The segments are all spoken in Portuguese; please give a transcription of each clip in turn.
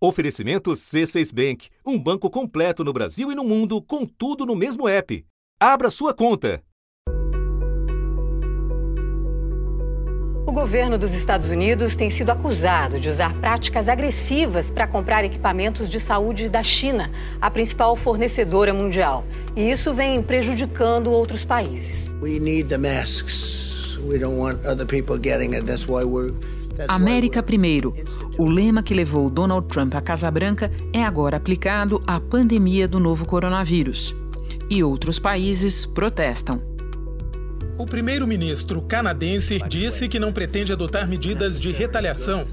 Oferecimento C6 Bank, um banco completo no Brasil e no mundo, com tudo no mesmo app. Abra sua conta. O governo dos Estados Unidos tem sido acusado de usar práticas agressivas para comprar equipamentos de saúde da China, a principal fornecedora mundial. E isso vem prejudicando outros países. We need the masks. We don't want other people getting it. That's why we're América primeiro. O lema que levou Donald Trump à Casa Branca é agora aplicado à pandemia do novo coronavírus. E outros países protestam. O primeiro-ministro canadense disse que não pretende adotar medidas de retaliação,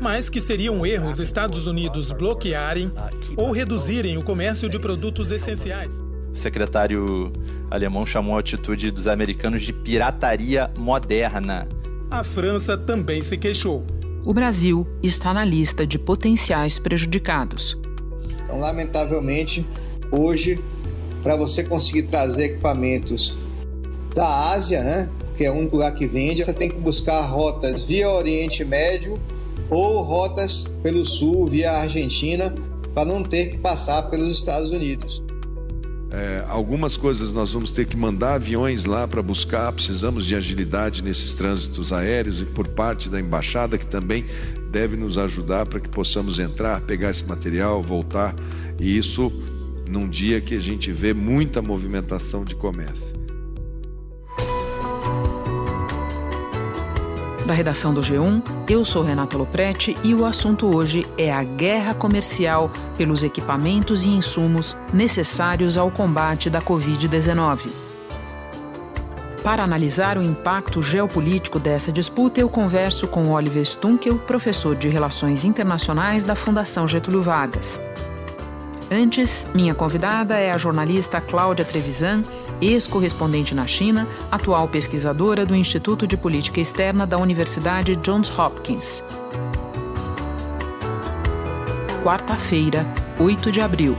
mas que seria um erro os Estados Unidos bloquearem ou reduzirem o comércio de produtos essenciais. O secretário alemão chamou a atitude dos americanos de pirataria moderna a França também se queixou. O Brasil está na lista de potenciais prejudicados. Então, lamentavelmente, hoje, para você conseguir trazer equipamentos da Ásia, né, que é o único lugar que vende, você tem que buscar rotas via Oriente Médio ou rotas pelo Sul, via Argentina, para não ter que passar pelos Estados Unidos. É, algumas coisas nós vamos ter que mandar aviões lá para buscar, precisamos de agilidade nesses trânsitos aéreos e por parte da embaixada que também deve nos ajudar para que possamos entrar, pegar esse material, voltar e isso num dia que a gente vê muita movimentação de comércio. Da redação do G1, eu sou Renata Loprete e o assunto hoje é a guerra comercial pelos equipamentos e insumos necessários ao combate da Covid-19. Para analisar o impacto geopolítico dessa disputa, eu converso com Oliver Stunkel, professor de Relações Internacionais da Fundação Getúlio Vargas. Antes, minha convidada é a jornalista Cláudia Trevisan, ex-correspondente na China, atual pesquisadora do Instituto de Política Externa da Universidade Johns Hopkins. Quarta-feira, 8 de abril.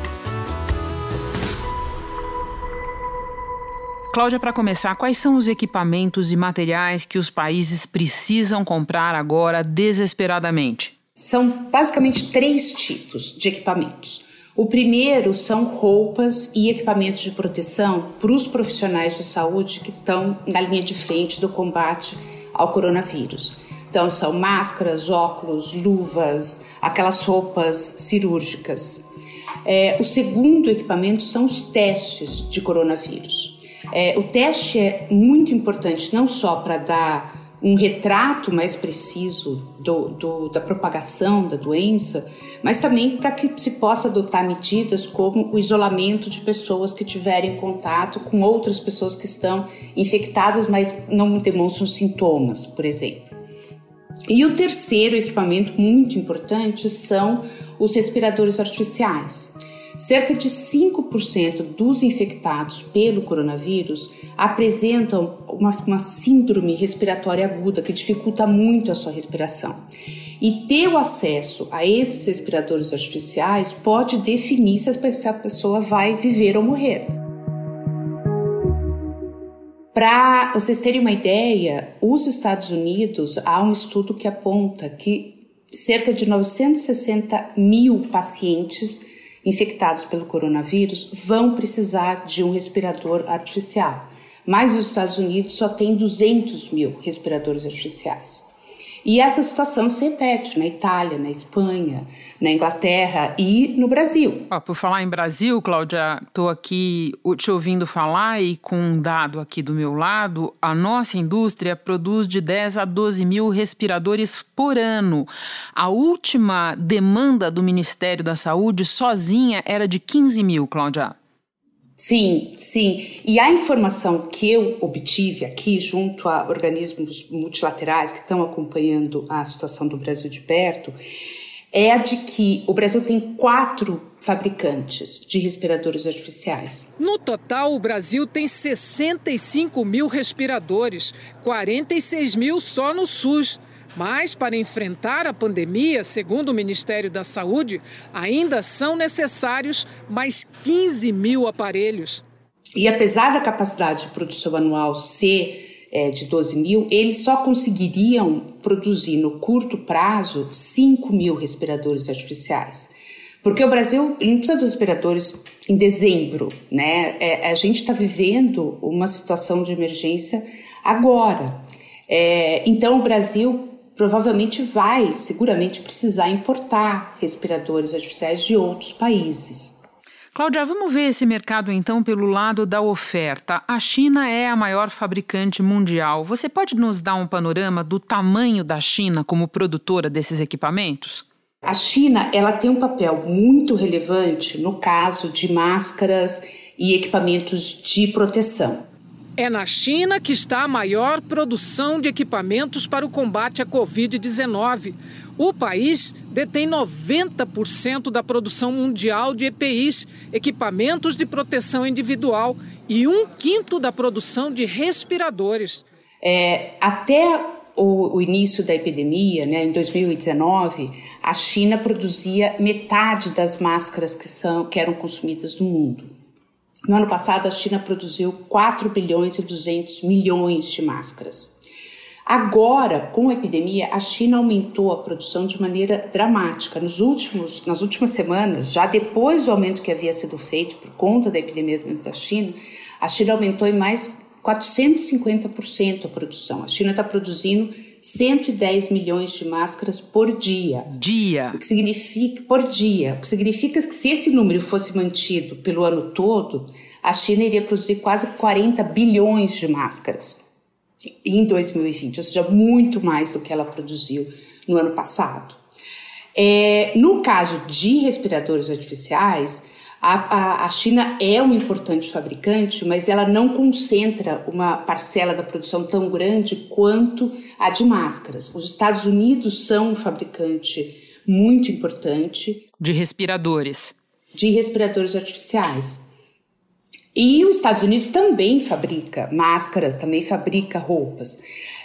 Cláudia, para começar, quais são os equipamentos e materiais que os países precisam comprar agora desesperadamente? São basicamente três tipos de equipamentos. O primeiro são roupas e equipamentos de proteção para os profissionais de saúde que estão na linha de frente do combate ao coronavírus. Então, são máscaras, óculos, luvas, aquelas roupas cirúrgicas. É, o segundo equipamento são os testes de coronavírus. É, o teste é muito importante não só para dar um retrato mais preciso do, do, da propagação da doença, mas também para que se possa adotar medidas como o isolamento de pessoas que tiverem contato com outras pessoas que estão infectadas, mas não demonstram sintomas, por exemplo. E o terceiro equipamento muito importante são os respiradores artificiais. Cerca de 5% dos infectados pelo coronavírus apresentam uma, uma, síndrome respiratória aguda que dificulta muito a sua respiração. E ter o acesso a esses respiradores artificiais pode definir se a pessoa vai viver ou morrer. Para vocês terem uma ideia, os Estados Unidos há um estudo que aponta que cerca de 960 mil pacientes infectados pelo coronavírus vão precisar de um respirador artificial. Mas os Estados Unidos só tem 200 mil respiradores artificiais. E essa situação se repete na Itália, na Espanha, na Inglaterra e no Brasil. por falar em Brasil, Cláudia, estou aqui te ouvindo falar e com um dado aqui do meu lado, a nossa indústria produz de 10 a 12 mil respiradores por ano. A última demanda do Ministério da Saúde sozinha era de 15 mil, Cláudia. Sim, sim. E a informação que eu obtive aqui, junto a organismos multilaterais que estão acompanhando a situação do Brasil de perto, é a de que o Brasil tem quatro fabricantes de respiradores artificiais. No total, o Brasil tem 65 mil respiradores, 46 mil só no SUS. Mas, para enfrentar a pandemia, segundo o Ministério da Saúde, ainda são necessários mais 15 mil aparelhos. E apesar da capacidade de produção anual ser é, de 12 mil, eles só conseguiriam produzir no curto prazo 5 mil respiradores artificiais. Porque o Brasil não precisa dos respiradores em dezembro, né? É, a gente está vivendo uma situação de emergência agora. É, então, o Brasil provavelmente vai, seguramente, precisar importar respiradores artificiais de outros países. Cláudia, vamos ver esse mercado então pelo lado da oferta. A China é a maior fabricante mundial. Você pode nos dar um panorama do tamanho da China como produtora desses equipamentos? A China, ela tem um papel muito relevante no caso de máscaras e equipamentos de proteção. É na China que está a maior produção de equipamentos para o combate à Covid-19. O país detém 90% da produção mundial de EPIs, equipamentos de proteção individual, e um quinto da produção de respiradores. É, até o, o, início da epidemia, né, em 2019, a China produzia metade das máscaras que, são, que eram consumidas no mundo. No ano passado, a China produziu 4 bilhões e 200 milhões de máscaras. Agora, com a epidemia, a China aumentou a produção de maneira dramática. Nos últimos, nas últimas semanas, já depois do aumento que havia sido feito por conta da epidemia da China, a China aumentou em mais 450% a produção. A China está produzindo 110 milhões de máscaras por dia. Dia. O que significa por dia. O que significa que se esse número fosse mantido pelo ano todo, a China iria produzir quase 40 bilhões de máscaras em 2020, ou seja, muito mais do que ela produziu no ano passado. É, no caso de respiradores artificiais, a, a, a, China é um importante fabricante, mas ela não concentra uma parcela da produção tão grande quanto a de máscaras. Os Estados Unidos são um fabricante muito importante de respiradores. De respiradores artificiais. E os Estados Unidos também fabrica máscaras, também fabrica roupas.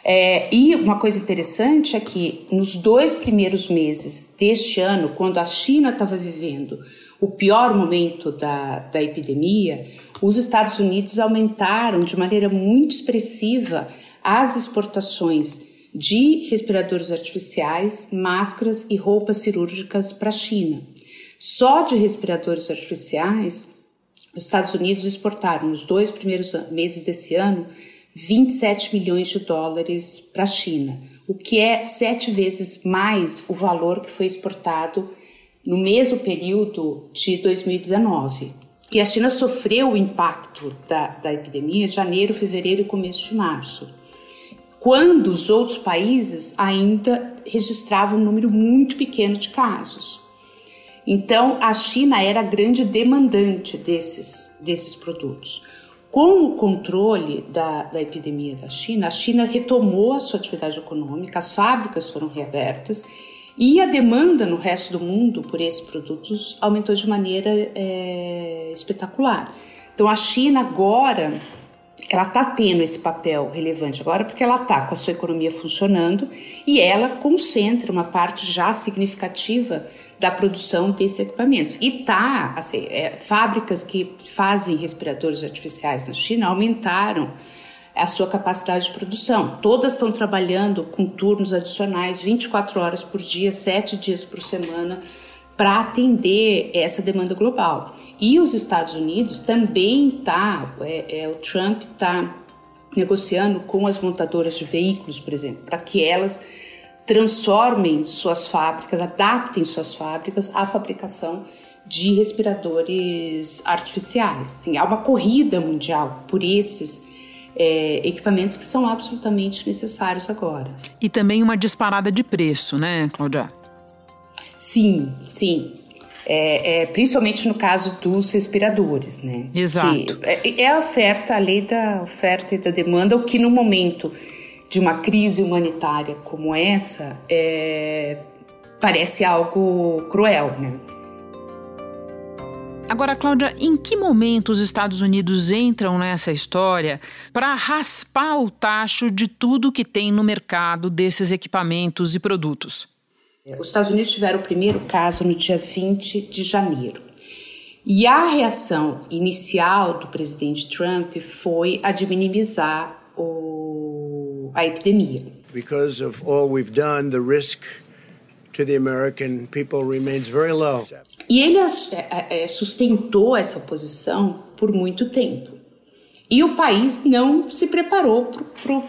É, e uma coisa interessante é que nos dois primeiros meses deste ano, quando a China estava vivendo o pior momento da, da epidemia, os Estados Unidos aumentaram de maneira muito expressiva as exportações de respiradores artificiais, máscaras e roupas cirúrgicas para a China. Só de respiradores artificiais, os Estados Unidos exportaram nos dois primeiros meses desse ano 27 milhões de dólares para a China, o que é sete vezes mais o valor que foi exportado no mesmo período de 2019. E a China sofreu o impacto da, da epidemia em janeiro, fevereiro e começo de março, quando os outros países ainda registravam um número muito pequeno de casos. Então, a China era grande demandante desses, desses produtos. Com o controle da, da epidemia da China, a China retomou a sua atividade econômica, as fábricas foram reabertas e a demanda no resto do mundo por esses produtos aumentou de maneira é, espetacular. Então, a China agora ela está tendo esse papel relevante agora porque ela está com a sua economia funcionando e ela concentra uma parte já significativa da produção desses equipamentos. E tá, assim, é, fábricas que fazem respiradores artificiais na China aumentaram a sua capacidade de produção. Todas estão trabalhando com turnos adicionais 24 horas por dia, 7 dias por semana, para atender essa demanda global. E os Estados Unidos também tá, é, é, o Trump está negociando com as montadoras de veículos, por exemplo, para que elas transformem suas fábricas, adaptem suas fábricas à fabricação de respiradores artificiais. Sim, há uma corrida mundial por esses é, equipamentos que são absolutamente necessários agora. E também uma disparada de preço, né, Cláudia? Sim, sim. É, é, principalmente no caso dos respiradores, né? Exato. É, é, a oferta, a lei da oferta e da demanda, o que no momento de uma crise humanitária como essa é, parece algo cruel, né? Agora, Cláudia, em que momento os Estados Unidos entram nessa história para raspar o tacho de tudo que tem no mercado desses equipamentos e produtos? Os Estados Unidos tiveram o primeiro caso no dia 20 de janeiro. E a reação inicial do presidente Trump foi a de minimizar o o, a epidemia. Because of all we've done, the risk to the American people remains very low. E ele é, é, sustentou essa posição por muito tempo. E o país não se preparou para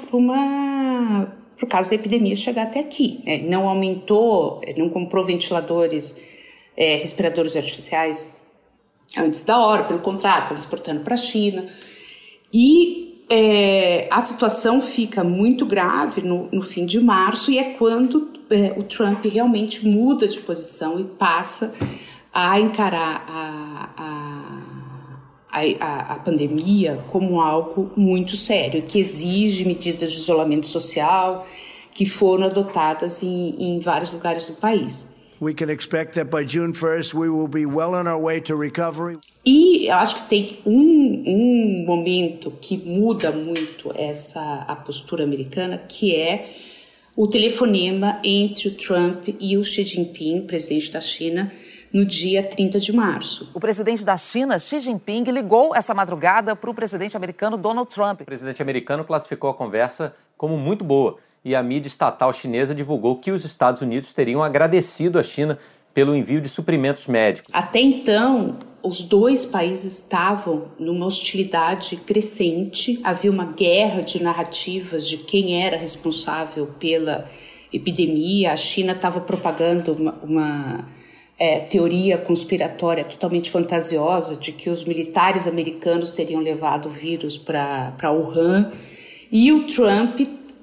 por causa da epidemia chegar até aqui. Né? Não aumentou, não comprou ventiladores, é, respiradores artificiais antes da hora, pelo contrário, estava exportando para a China. E é, a situação fica muito grave no, no, fim de março, e é quando é, o Trump realmente muda de posição e passa a encarar a, a, a, a pandemia como algo muito sério, que exige medidas de isolamento social que foram adotadas em, em vários lugares do país. We can expect that by June 1st we will be well on our way to recovery. E eu acho que tem um, um momento que muda muito essa a postura americana, que é o telefonema entre o Trump e o Xi Jinping, presidente da China, no dia 30 de março. O presidente da China, Xi Jinping, ligou essa madrugada para o presidente americano Donald Trump. O presidente americano classificou a conversa como muito boa e a mídia estatal chinesa divulgou que os Estados Unidos teriam agradecido a China pelo envio de suprimentos médicos. Até então, os dois países estavam numa hostilidade crescente, havia uma guerra de narrativas de quem era responsável pela epidemia. A China estava propagando uma, uma é, teoria conspiratória totalmente fantasiosa de que os militares americanos teriam levado o vírus para Wuhan. E o Trump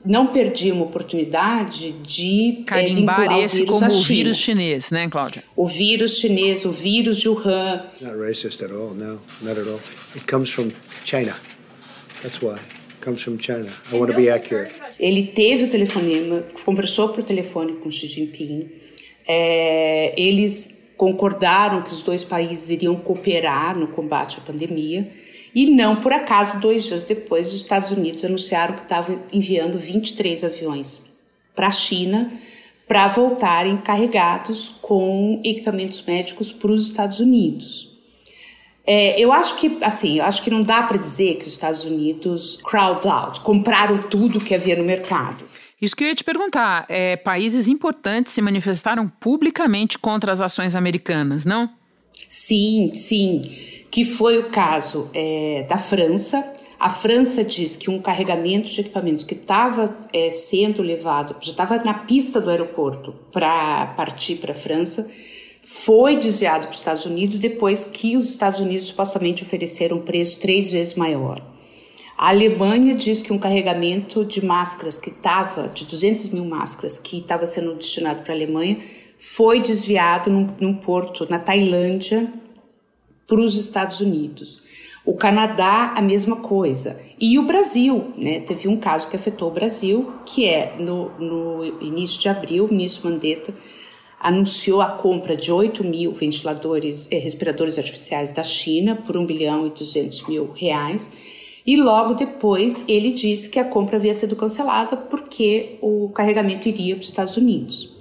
não perdia uma oportunidade de é, carimbar é, esse como o vírus chinês, né, Cláudia? O vírus chinês, o vírus de Wuhan. Not racist at all, no, not at all. It comes from China. That's why. It comes from China. I want to be accurate. Ele teve o telefonema, conversou por telefone com Xi Jinping. É, eles concordaram que os dois países iriam cooperar no combate à pandemia. E não por acaso, dois dias depois, os Estados Unidos anunciaram que estavam enviando 23 aviões para a China para voltarem carregados com equipamentos médicos para os Estados Unidos. É, eu acho que, assim, eu acho que não dá para dizer que os Estados Unidos crowd out, compraram tudo que havia no mercado. Isso que eu ia te perguntar. É, países importantes se manifestaram publicamente contra as ações americanas, não? Sim, sim que foi o caso é, da França. A França diz que um carregamento de equipamentos que estava é, sendo levado, já estava na pista do aeroporto para partir para a França, foi desviado para os Estados Unidos depois que os Estados Unidos supostamente ofereceram um preço três vezes maior. A Alemanha diz que um carregamento de máscaras que estava, de 200 mil máscaras, que estava sendo destinado para a Alemanha, foi desviado num, num porto na Tailândia para os Estados Unidos. O Canadá, a mesma coisa. E o Brasil, né? Teve um caso que afetou o Brasil, que é no, no início de abril, o ministro Mandetta anunciou a compra de 8 mil ventiladores, eh, respiradores artificiais da China por 1 bilhão e 200 mil reais. E logo depois ele disse que a compra havia sido cancelada porque o carregamento iria para os Estados Unidos.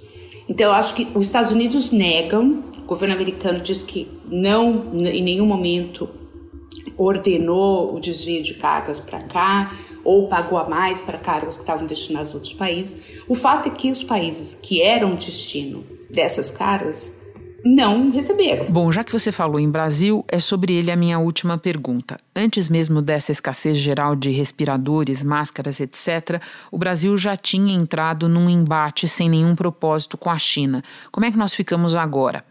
Então eu acho que os Estados Unidos negam governo americano diz que não, em nenhum momento, ordenou o desvio de cargas para cá ou pagou a mais para cargas que estavam destinadas a outros países. O fato é que os países que eram destino dessas cargas não receberam. Bom, já que você falou em Brasil, é sobre ele a minha última pergunta. Antes mesmo dessa escassez geral de respiradores, máscaras, etc., o Brasil já tinha entrado num embate sem nenhum propósito com a China. Como é que nós ficamos agora?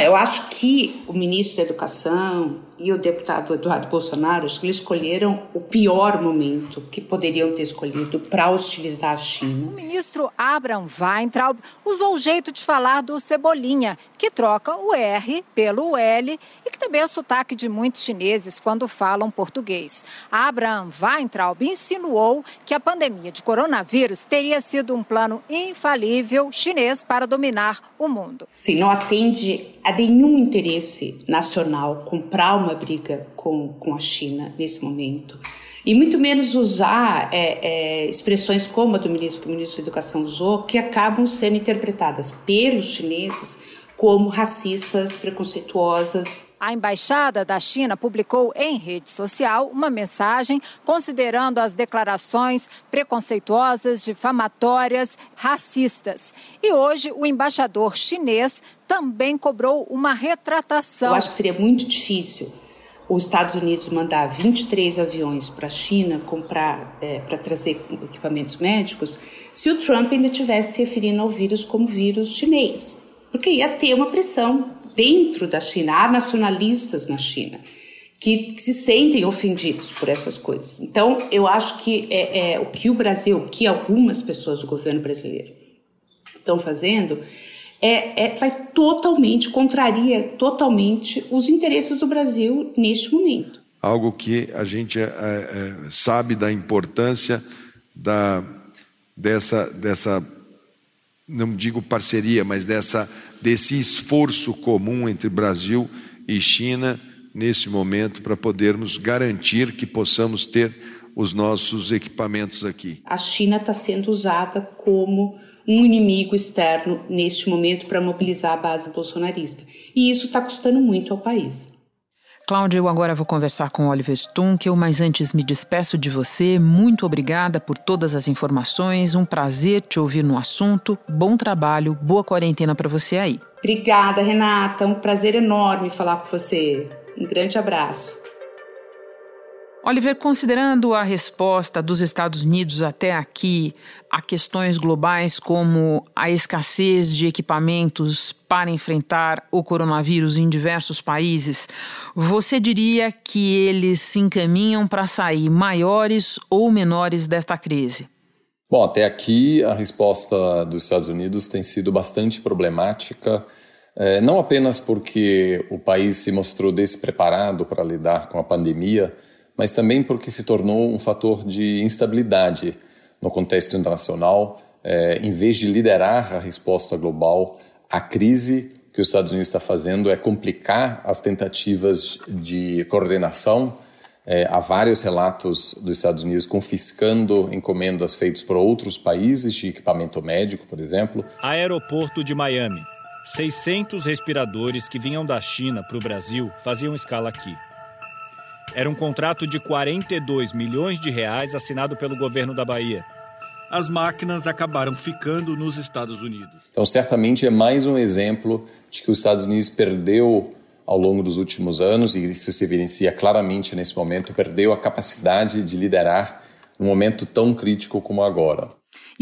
Eu acho que o ministro da Educação e o deputado Eduardo Bolsonaro acho que eles escolheram o pior momento que poderiam ter escolhido para hostilizar a China. O ministro Abraham Weintraub usou o jeito de falar do Cebolinha, que troca o R pelo L e que também é sotaque de muitos chineses quando falam português. Abraham Weintraub insinuou que a pandemia de coronavírus teria sido um plano infalível chinês para dominar o mundo. Sim, não atende a nenhum interesse nacional comprar uma briga com, com a China nesse momento. E muito menos usar é, é, expressões como a do ministro, que o ministro da Educação usou, que acabam sendo interpretadas pelos chineses como racistas, preconceituosas, A embaixada da China publicou em rede social uma mensagem considerando as declarações preconceituosas, difamatórias, racistas. E hoje o embaixador chinês também cobrou uma retratação. Eu acho que seria muito difícil os Estados Unidos mandar 23 aviões para a China comprar é, para trazer equipamentos médicos, se o Trump ainda estivesse se referindo ao vírus como vírus chinês, porque ia ter uma pressão dentro da China, há nacionalistas na China que, que se sentem ofendidos por essas coisas. Então, eu acho que é, é o que o Brasil, que algumas pessoas do governo brasileiro estão fazendo é, é, vai totalmente, contraria totalmente os interesses do Brasil neste momento. Algo que a gente é, é, sabe da importância da, dessa, dessa, não digo parceria, mas dessa, desse esforço comum entre Brasil e China nesse momento para podermos garantir que possamos ter os nossos equipamentos aqui. A China está sendo usada como um inimigo externo neste momento para mobilizar a base bolsonarista. E isso está custando muito ao país. Cláudia, eu agora vou conversar com Oliver Stunkel, mas antes me despeço de você. Muito obrigada por todas as informações. Um prazer te ouvir no assunto. Bom trabalho, boa quarentena para você aí. Obrigada, Renata. Um prazer enorme falar com você. Um grande abraço. Oliver, considerando a resposta dos Estados Unidos até aqui a questões globais como a escassez de equipamentos para enfrentar o coronavírus em diversos países, você diria que eles se encaminham para sair maiores ou menores desta crise? Bom, até aqui a resposta dos Estados Unidos tem sido bastante problemática. É, não apenas porque o país se mostrou despreparado para lidar com a pandemia, mas também porque se tornou um fator de instabilidade no contexto internacional, é, em vez de liderar a resposta global à crise que os Estados Unidos está fazendo é complicar as tentativas de coordenação. É, há vários relatos dos Estados Unidos confiscando encomendas feitas por outros países de equipamento médico, por exemplo. Aeroporto de Miami. 600 respiradores que vinham da China para o Brasil faziam escala aqui. Era um contrato de 42 milhões de reais assinado pelo governo da Bahia. As máquinas acabaram ficando nos Estados Unidos. Então, certamente é mais um exemplo de que os Estados Unidos perdeu ao longo dos últimos anos, e isso se evidencia claramente nesse momento, perdeu a capacidade de liderar num momento tão crítico como agora.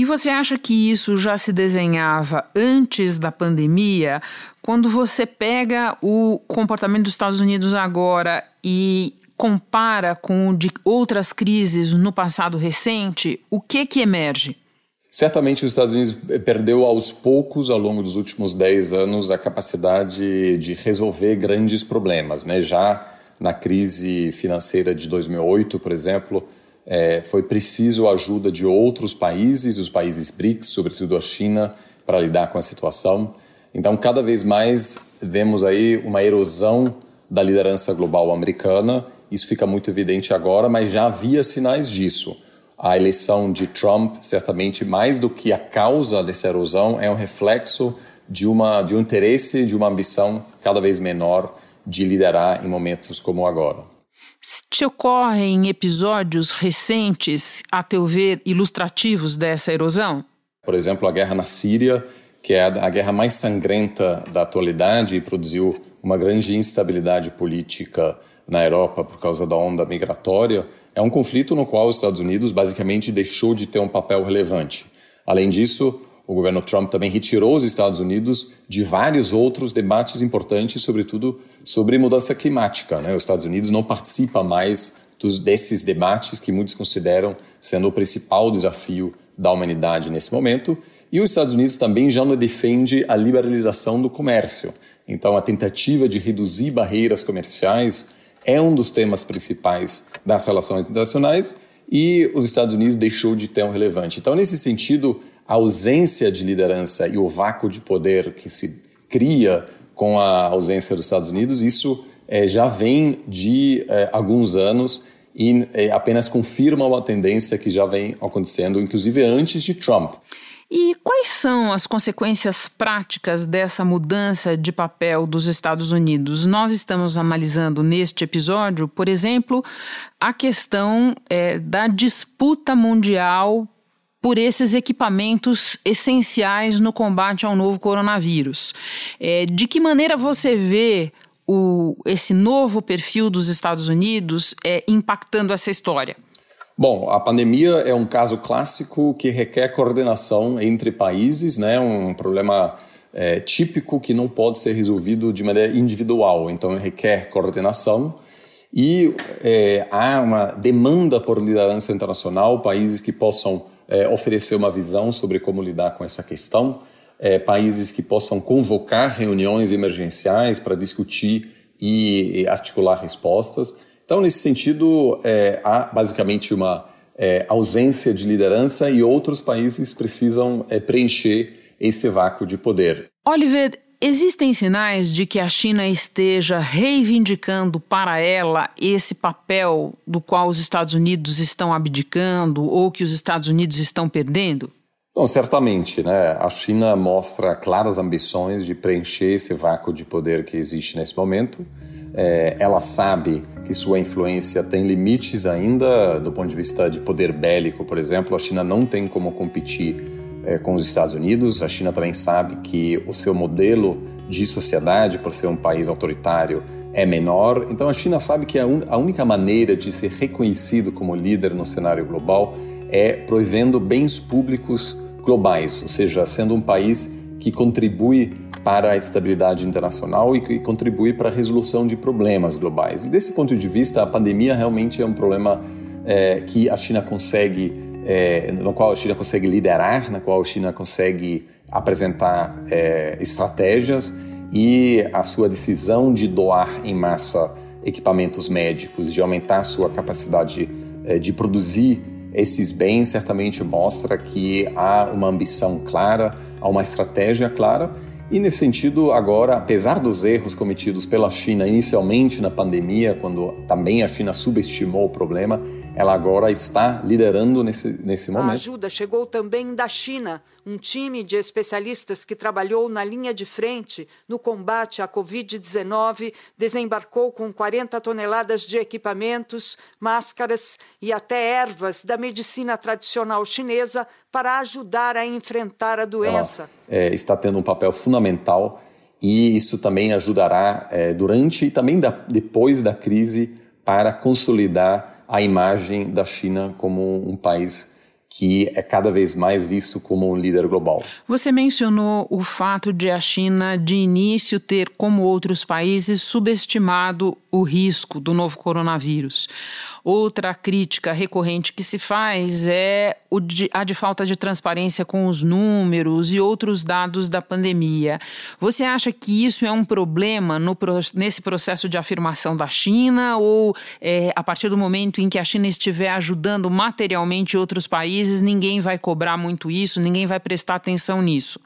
E você acha que isso já se desenhava antes da pandemia? Quando você pega o comportamento dos Estados Unidos agora e compara com o de outras crises no passado recente, o que que emerge? Certamente os Estados Unidos perdeu aos poucos, ao longo dos últimos 10 anos, a capacidade de resolver grandes problemas. Né? Já na crise financeira de 2008, por exemplo, é, foi preciso a ajuda de outros países, os países BRICS, sobretudo a China, para lidar com a situação. Então, cada vez mais vemos aí uma erosão da liderança global americana isso fica muito evidente agora, mas já havia sinais disso. A eleição de Trump, certamente mais do que a causa dessa erosão, é um reflexo de, uma, de um interesse, de uma ambição cada vez menor de liderar em momentos como agora. Te ocorrem episódios recentes, a teu ver, ilustrativos dessa erosão? Por exemplo, a guerra na Síria, que é a guerra mais sangrenta da atualidade e produziu uma grande instabilidade política na Europa por causa da onda migratória, é um conflito no qual os Estados Unidos basicamente deixou de ter um papel relevante. Além disso, o governo Trump também retirou os Estados Unidos de vários outros debates importantes, sobretudo sobre mudança climática. Né? Os Estados Unidos não participa mais dos, desses debates que muitos consideram sendo o principal desafio da humanidade nesse momento. E os Estados Unidos também já não defende a liberalização do comércio. Então, a tentativa de reduzir barreiras comerciais é um dos temas principais das relações internacionais e os Estados Unidos deixou de ter um relevante. Então, nesse sentido, a ausência de liderança e o vácuo de poder que se cria com a ausência dos Estados Unidos, isso é, já vem de é, alguns anos e é, apenas confirma uma tendência que já vem acontecendo, inclusive antes de Trump. E quais são as consequências práticas dessa mudança de papel dos Estados Unidos? Nós estamos analisando neste episódio, por exemplo, a questão é, da disputa mundial por esses equipamentos essenciais no combate ao novo coronavírus. É, de que maneira você vê o, esse novo perfil dos Estados Unidos é, impactando essa história? Bom, a pandemia é um caso clássico que requer coordenação entre países, né? Um problema é, típico que não pode ser resolvido de maneira individual. Então, requer coordenação e é, há uma demanda por liderança internacional, países que possam é, oferecer uma visão sobre como lidar com essa questão, é, países que possam convocar reuniões emergenciais para discutir e, e articular respostas. Então, nesse sentido, é, há basicamente uma é, ausência de liderança e outros países precisam é, preencher esse vácuo de poder. Oliver, existem sinais de que a China esteja reivindicando para ela esse papel do qual os Estados Unidos estão abdicando ou que os Estados Unidos estão perdendo? Bom, certamente, né? A China mostra claras ambições de preencher esse vácuo de poder que existe nesse momento. É, ela sabe que sua influência tem limites ainda do ponto de vista de poder bélico, por exemplo. A China não tem como competir é, com os Estados Unidos. A China também sabe que o seu modelo de sociedade, por ser um país autoritário, é menor. Então a China sabe que a, un a única maneira de ser reconhecido como líder no cenário global é proivendo bens públicos globais, ou seja, sendo um país que contribui para a estabilidade internacional e que contribui para a resolução de problemas globais. E desse ponto de vista, a pandemia realmente é um problema é, que a China consegue, é, no qual a China consegue liderar, na qual a China consegue apresentar é, estratégias e a sua decisão de doar em massa equipamentos médicos, de aumentar a sua capacidade é, de produzir esses bens, certamente mostra que há uma ambição clara, há uma estratégia clara e nesse sentido, agora, apesar dos erros cometidos pela China inicialmente na pandemia, quando também a China subestimou o problema, ela agora está liderando nesse, nesse momento. A ajuda chegou também da China, um time de especialistas que trabalhou na linha de frente no combate à Covid-19 desembarcou com 40 toneladas de equipamentos, máscaras e até ervas da medicina tradicional chinesa para ajudar a enfrentar a doença. Ela, é, está tendo um papel fundamental e isso também ajudará é, durante e também da, depois da crise para consolidar a imagem da China como um país que é cada vez mais visto como um líder global. Você mencionou o fato de a China, de início, ter, como outros países, subestimado o risco do novo coronavírus. Outra crítica recorrente que se faz é a de falta de transparência com os números e outros dados da pandemia. Você acha que isso é um problema no, nesse processo de afirmação da China ou é, a partir do momento em que a China estiver ajudando materialmente outros países, ninguém vai cobrar muito isso, ninguém vai prestar atenção nisso?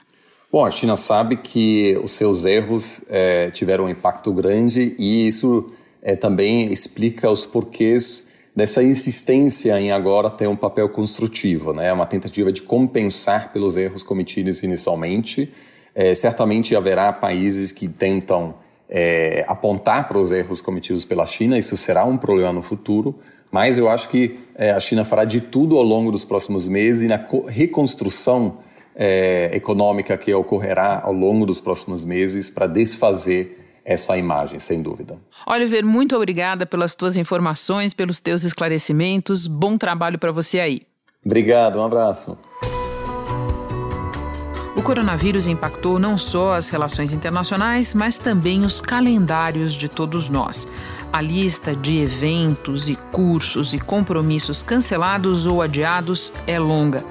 Bom, a China sabe que os seus erros é, tiveram um impacto grande e isso é, também explica os porquês dessa insistência em agora ter um papel construtivo, né? Uma tentativa de compensar pelos erros cometidos inicialmente. É, certamente haverá países que tentam é, apontar para os erros cometidos pela China, isso será um problema no futuro, mas eu acho que é, a China fará de tudo ao longo dos próximos meses e na reconstrução é, econômica que ocorrerá ao longo dos próximos meses para desfazer essa imagem, sem dúvida. Oliver, muito obrigada pelas tuas informações, pelos teus esclarecimentos. Bom trabalho para você aí. Obrigado, um abraço. O coronavírus impactou não só as relações internacionais, mas também os calendários de todos nós. A lista de eventos e cursos e compromissos cancelados ou adiados é longa.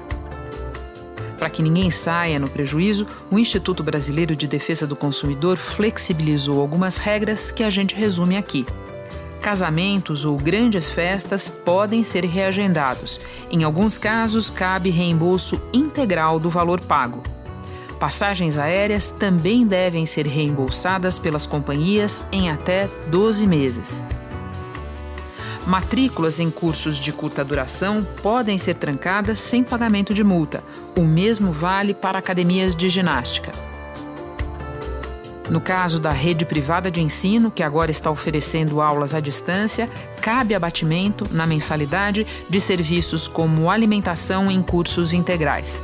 Para que ninguém saia no prejuízo, o Instituto Brasileiro de Defesa do Consumidor flexibilizou algumas regras que a gente resume aqui. Casamentos ou grandes festas podem ser reagendados. Em alguns casos, cabe reembolso integral do valor pago. Passagens aéreas também devem ser reembolsadas pelas companhias em até 12 meses. Matrículas em cursos de curta duração podem ser trancadas sem pagamento de multa. O mesmo vale para academias de ginástica. No caso da rede privada de ensino, que agora está oferecendo aulas à distância, cabe abatimento na mensalidade de serviços como alimentação em cursos integrais.